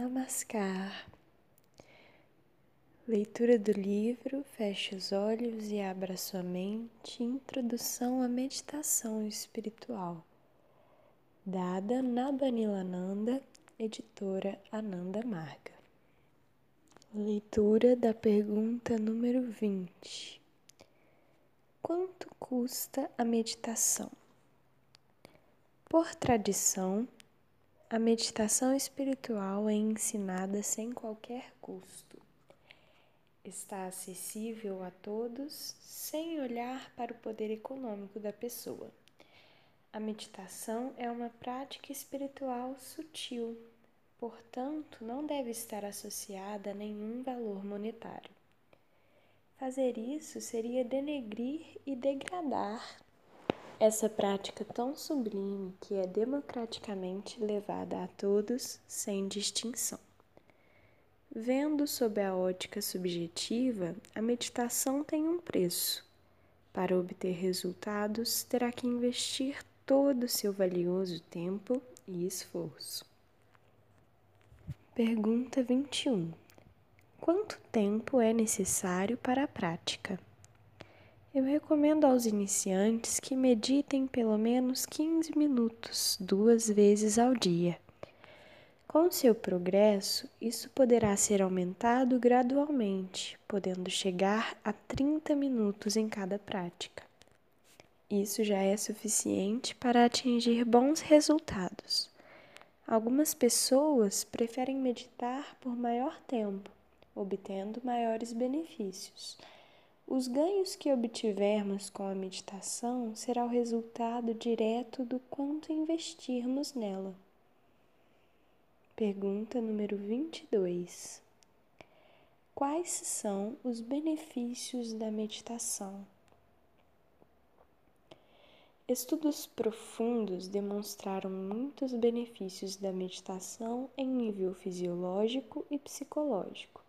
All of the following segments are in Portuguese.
Namaskar. Leitura do livro Feche os olhos e abra sua mente. Introdução à meditação espiritual. Dada na Banilananda, editora Ananda Marga. Leitura da pergunta número 20. Quanto custa a meditação? Por tradição, a meditação espiritual é ensinada sem qualquer custo. Está acessível a todos sem olhar para o poder econômico da pessoa. A meditação é uma prática espiritual sutil, portanto, não deve estar associada a nenhum valor monetário. Fazer isso seria denegrir e degradar essa prática tão sublime que é democraticamente levada a todos sem distinção. Vendo sob a ótica subjetiva, a meditação tem um preço. Para obter resultados, terá que investir todo o seu valioso tempo e esforço. Pergunta 21. Quanto tempo é necessário para a prática? Eu recomendo aos iniciantes que meditem pelo menos 15 minutos, duas vezes ao dia. Com seu progresso, isso poderá ser aumentado gradualmente, podendo chegar a 30 minutos em cada prática. Isso já é suficiente para atingir bons resultados. Algumas pessoas preferem meditar por maior tempo, obtendo maiores benefícios. Os ganhos que obtivermos com a meditação será o resultado direto do quanto investirmos nela. Pergunta número 22. Quais são os benefícios da meditação? Estudos profundos demonstraram muitos benefícios da meditação em nível fisiológico e psicológico.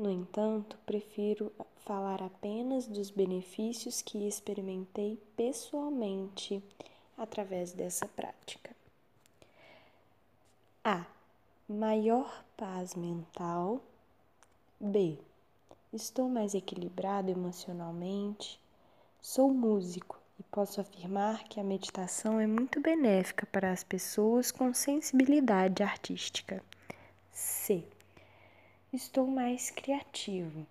No entanto, prefiro falar apenas dos benefícios que experimentei pessoalmente através dessa prática. A. Maior paz mental. B. Estou mais equilibrado emocionalmente. Sou músico e posso afirmar que a meditação é muito benéfica para as pessoas com sensibilidade artística. C estou mais criativo.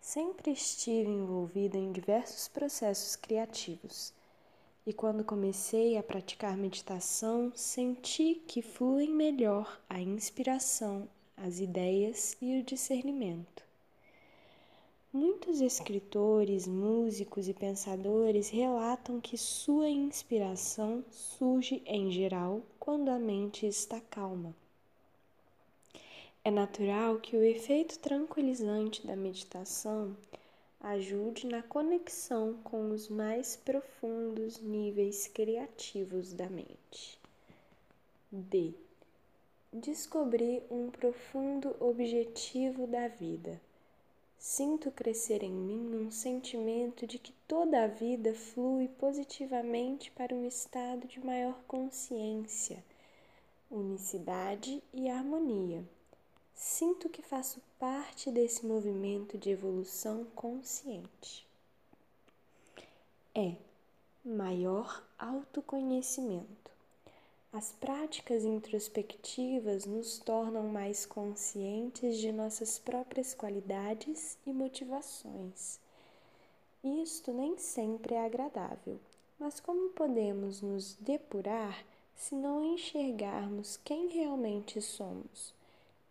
Sempre estive envolvido em diversos processos criativos. E quando comecei a praticar meditação, senti que fluem melhor a inspiração, as ideias e o discernimento. Muitos escritores, músicos e pensadores relatam que sua inspiração surge, em geral, quando a mente está calma. É natural que o efeito tranquilizante da meditação ajude na conexão com os mais profundos níveis criativos da mente. D. Descobri um profundo objetivo da vida. Sinto crescer em mim um sentimento de que toda a vida flui positivamente para um estado de maior consciência, unicidade e harmonia Sinto que faço parte desse movimento de evolução consciente. É maior autoconhecimento. As práticas introspectivas nos tornam mais conscientes de nossas próprias qualidades e motivações. Isto nem sempre é agradável, mas como podemos nos depurar se não enxergarmos quem realmente somos?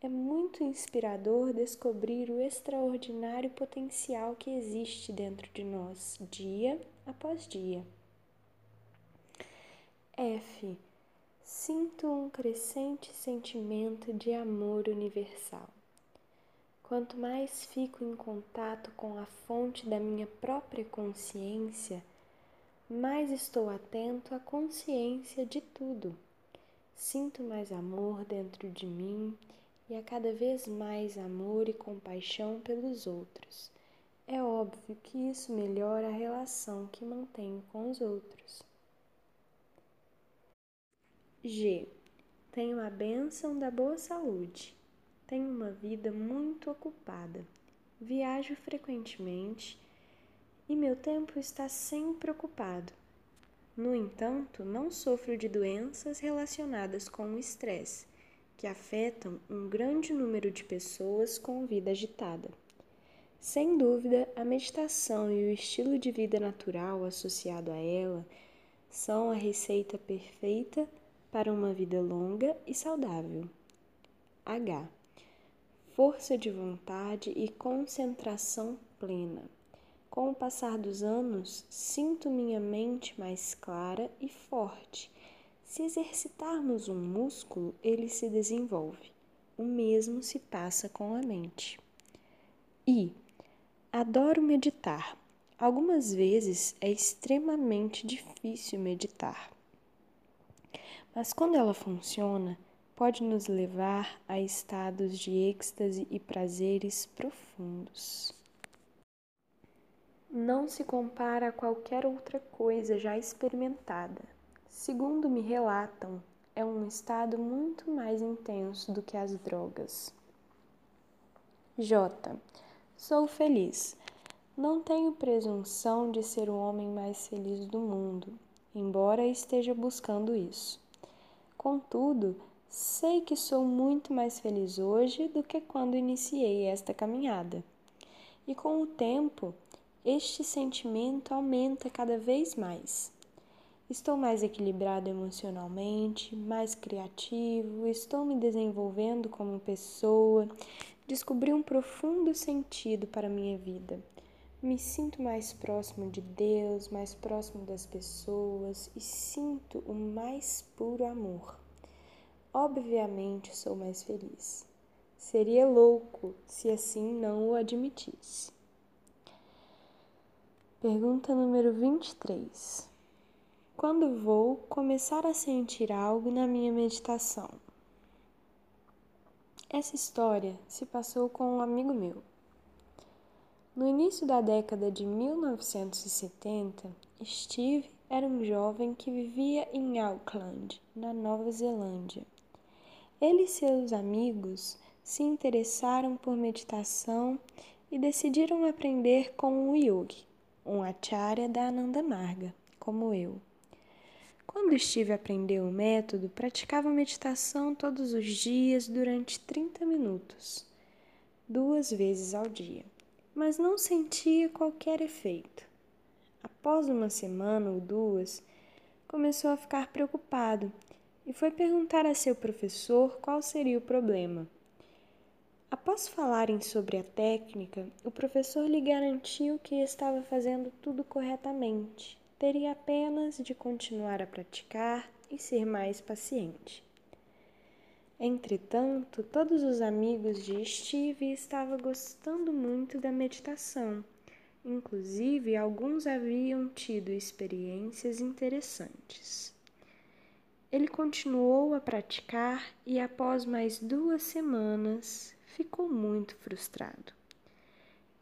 É muito inspirador descobrir o extraordinário potencial que existe dentro de nós, dia após dia. F. Sinto um crescente sentimento de amor universal. Quanto mais fico em contato com a fonte da minha própria consciência, mais estou atento à consciência de tudo. Sinto mais amor dentro de mim e a cada vez mais amor e compaixão pelos outros. É óbvio que isso melhora a relação que mantenho com os outros. G. Tenho a bênção da boa saúde. tenho uma vida muito ocupada. Viajo frequentemente e meu tempo está sempre ocupado. No entanto, não sofro de doenças relacionadas com o estresse, que afetam um grande número de pessoas com vida agitada. Sem dúvida, a meditação e o estilo de vida natural associado a ela são a receita perfeita para uma vida longa e saudável. H. Força de vontade e concentração plena. Com o passar dos anos, sinto minha mente mais clara e forte. Se exercitarmos um músculo, ele se desenvolve. O mesmo se passa com a mente. I. Adoro meditar. Algumas vezes é extremamente difícil meditar. Mas quando ela funciona, pode nos levar a estados de êxtase e prazeres profundos. Não se compara a qualquer outra coisa já experimentada. Segundo me relatam, é um estado muito mais intenso do que as drogas. J. Sou feliz. Não tenho presunção de ser o homem mais feliz do mundo, embora esteja buscando isso. Contudo, sei que sou muito mais feliz hoje do que quando iniciei esta caminhada. E com o tempo, este sentimento aumenta cada vez mais. Estou mais equilibrado emocionalmente, mais criativo, estou me desenvolvendo como pessoa, descobri um profundo sentido para a minha vida. Me sinto mais próximo de Deus, mais próximo das pessoas e sinto o mais puro amor. Obviamente sou mais feliz. Seria louco se assim não o admitisse. Pergunta número 23. Quando vou começar a sentir algo na minha meditação? Essa história se passou com um amigo meu. No início da década de 1970, Steve era um jovem que vivia em Auckland, na Nova Zelândia. Ele e seus amigos se interessaram por meditação e decidiram aprender com o yogi, um acharya da Ananda Marga, como eu. Quando Steve aprendeu o método, praticava meditação todos os dias durante 30 minutos, duas vezes ao dia, mas não sentia qualquer efeito. Após uma semana ou duas, começou a ficar preocupado e foi perguntar a seu professor qual seria o problema. Após falarem sobre a técnica, o professor lhe garantiu que estava fazendo tudo corretamente teria apenas de continuar a praticar e ser mais paciente. Entretanto, todos os amigos de Steve estavam gostando muito da meditação. Inclusive, alguns haviam tido experiências interessantes. Ele continuou a praticar e, após mais duas semanas, ficou muito frustrado.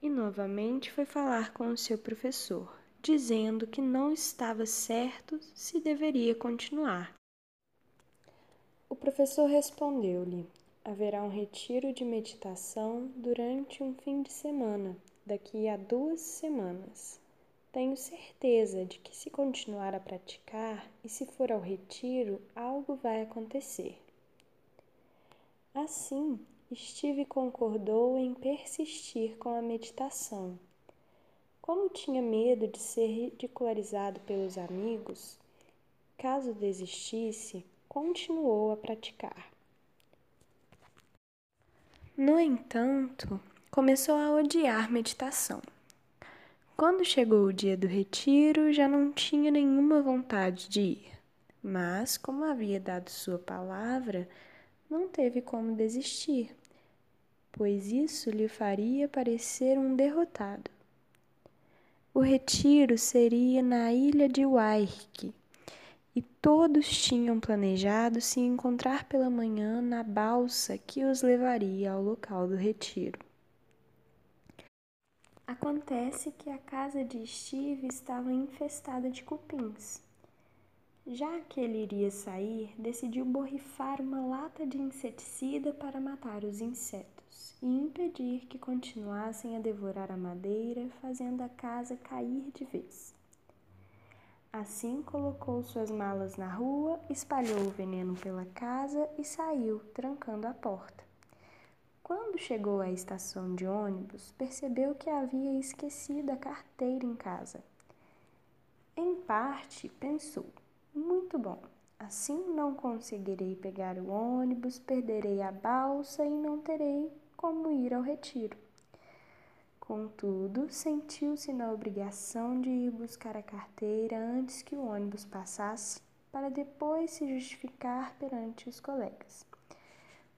E novamente foi falar com o seu professor dizendo que não estava certo se deveria continuar. O professor respondeu-lhe: haverá um retiro de meditação durante um fim de semana, daqui a duas semanas. Tenho certeza de que, se continuar a praticar e se for ao retiro, algo vai acontecer. Assim, Steve concordou em persistir com a meditação como tinha medo de ser ridicularizado pelos amigos, caso desistisse, continuou a praticar. No entanto, começou a odiar meditação. Quando chegou o dia do retiro, já não tinha nenhuma vontade de ir, mas, como havia dado sua palavra, não teve como desistir, pois isso lhe faria parecer um derrotado. O retiro seria na ilha de Waiheke e todos tinham planejado se encontrar pela manhã na balsa que os levaria ao local do retiro. Acontece que a casa de Steve estava infestada de cupins. Já que ele iria sair, decidiu borrifar uma lata de inseticida para matar os insetos e impedir que continuassem a devorar a madeira, fazendo a casa cair de vez. Assim, colocou suas malas na rua, espalhou o veneno pela casa e saiu, trancando a porta. Quando chegou à estação de ônibus, percebeu que havia esquecido a carteira em casa. Em parte, pensou: muito bom. Assim não conseguirei pegar o ônibus, perderei a balsa e não terei como ir ao retiro. Contudo, sentiu-se na obrigação de ir buscar a carteira antes que o ônibus passasse, para depois se justificar perante os colegas.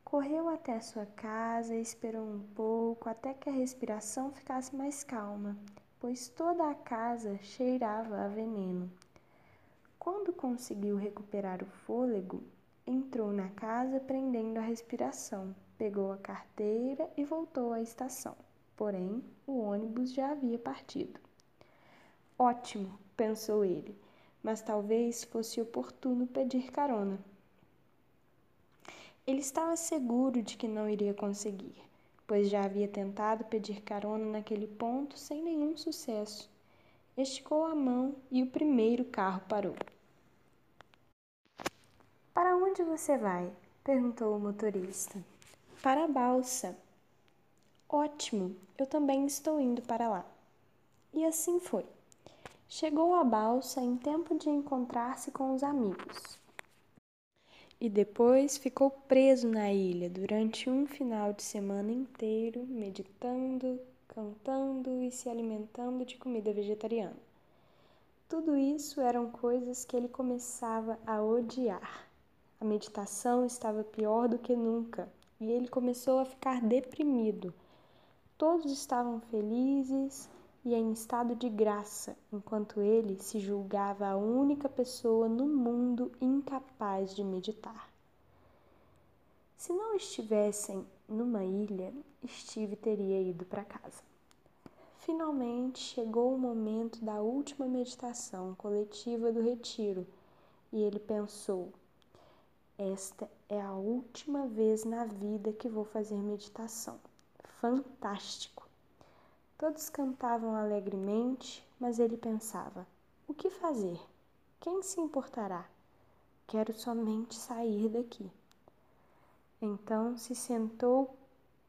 Correu até sua casa e esperou um pouco até que a respiração ficasse mais calma, pois toda a casa cheirava a veneno. Quando conseguiu recuperar o fôlego, entrou na casa prendendo a respiração, pegou a carteira e voltou à estação. Porém, o ônibus já havia partido. Ótimo, pensou ele, mas talvez fosse oportuno pedir carona. Ele estava seguro de que não iria conseguir, pois já havia tentado pedir carona naquele ponto sem nenhum sucesso. Esticou a mão e o primeiro carro parou. Para onde você vai? perguntou o motorista. Para a balsa. Ótimo, eu também estou indo para lá. E assim foi. Chegou à balsa em tempo de encontrar-se com os amigos. E depois ficou preso na ilha durante um final de semana inteiro, meditando, cantando e se alimentando de comida vegetariana. Tudo isso eram coisas que ele começava a odiar. A meditação estava pior do que nunca e ele começou a ficar deprimido. Todos estavam felizes e em estado de graça, enquanto ele se julgava a única pessoa no mundo incapaz de meditar. Se não estivessem numa ilha, Steve teria ido para casa. Finalmente chegou o momento da última meditação coletiva do retiro e ele pensou: esta é a última vez na vida que vou fazer meditação. Fantástico! Todos cantavam alegremente, mas ele pensava: o que fazer? Quem se importará? Quero somente sair daqui. Então se sentou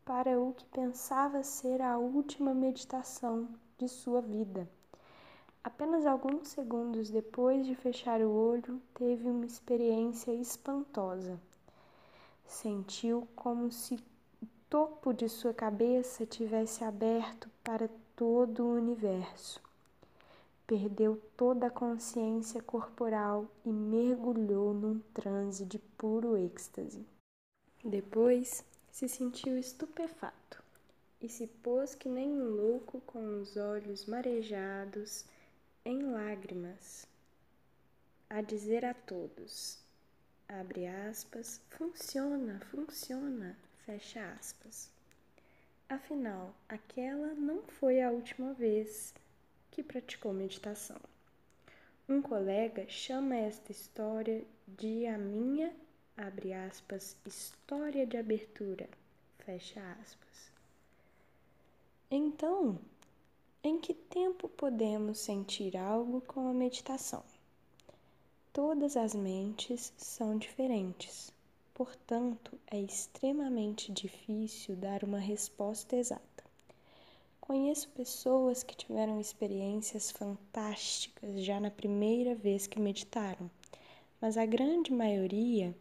para o que pensava ser a última meditação de sua vida. Apenas alguns segundos depois de fechar o olho, teve uma experiência espantosa. Sentiu como se o topo de sua cabeça tivesse aberto para todo o universo. Perdeu toda a consciência corporal e mergulhou num transe de puro êxtase. Depois se sentiu estupefato e se pôs que nem um louco com os olhos marejados em lágrimas, a dizer a todos, abre aspas, funciona, funciona, fecha aspas. Afinal, aquela não foi a última vez que praticou meditação. Um colega chama esta história de a minha, abre aspas, história de abertura, fecha aspas. Então, em que tempo podemos sentir algo com a meditação? Todas as mentes são diferentes, portanto, é extremamente difícil dar uma resposta exata. Conheço pessoas que tiveram experiências fantásticas já na primeira vez que meditaram, mas a grande maioria,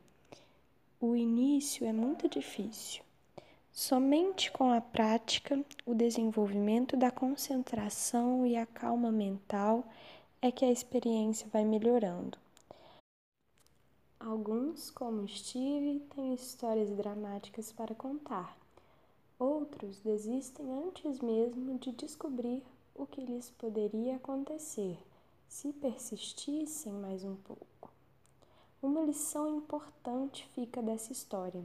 o início é muito difícil. Somente com a prática, o desenvolvimento da concentração e a calma mental é que a experiência vai melhorando. Alguns, como Steve, têm histórias dramáticas para contar. Outros desistem antes mesmo de descobrir o que lhes poderia acontecer se persistissem mais um pouco. Uma lição importante fica dessa história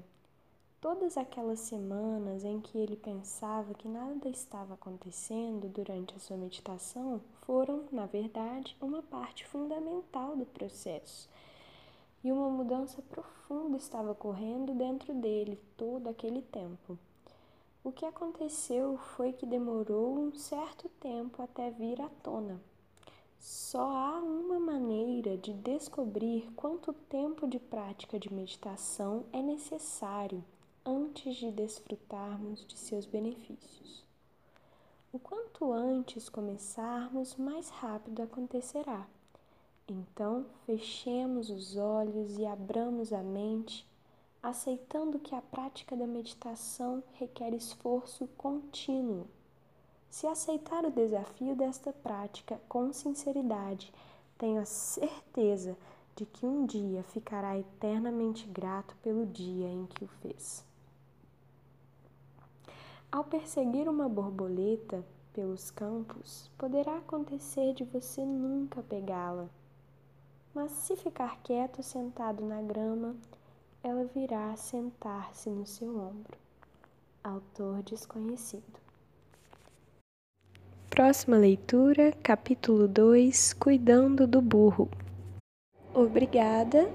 Todas aquelas semanas em que ele pensava que nada estava acontecendo durante a sua meditação foram, na verdade, uma parte fundamental do processo. E uma mudança profunda estava ocorrendo dentro dele todo aquele tempo. O que aconteceu foi que demorou um certo tempo até vir à tona. Só há uma maneira de descobrir quanto tempo de prática de meditação é necessário antes de desfrutarmos de seus benefícios. O quanto antes começarmos, mais rápido acontecerá. Então, fechemos os olhos e abramos a mente, aceitando que a prática da meditação requer esforço contínuo. Se aceitar o desafio desta prática com sinceridade, tenho a certeza de que um dia ficará eternamente grato pelo dia em que o fez. Ao perseguir uma borboleta pelos campos, poderá acontecer de você nunca pegá-la. Mas se ficar quieto sentado na grama, ela virá sentar-se no seu ombro. Autor desconhecido. Próxima leitura, capítulo 2 Cuidando do burro. Obrigada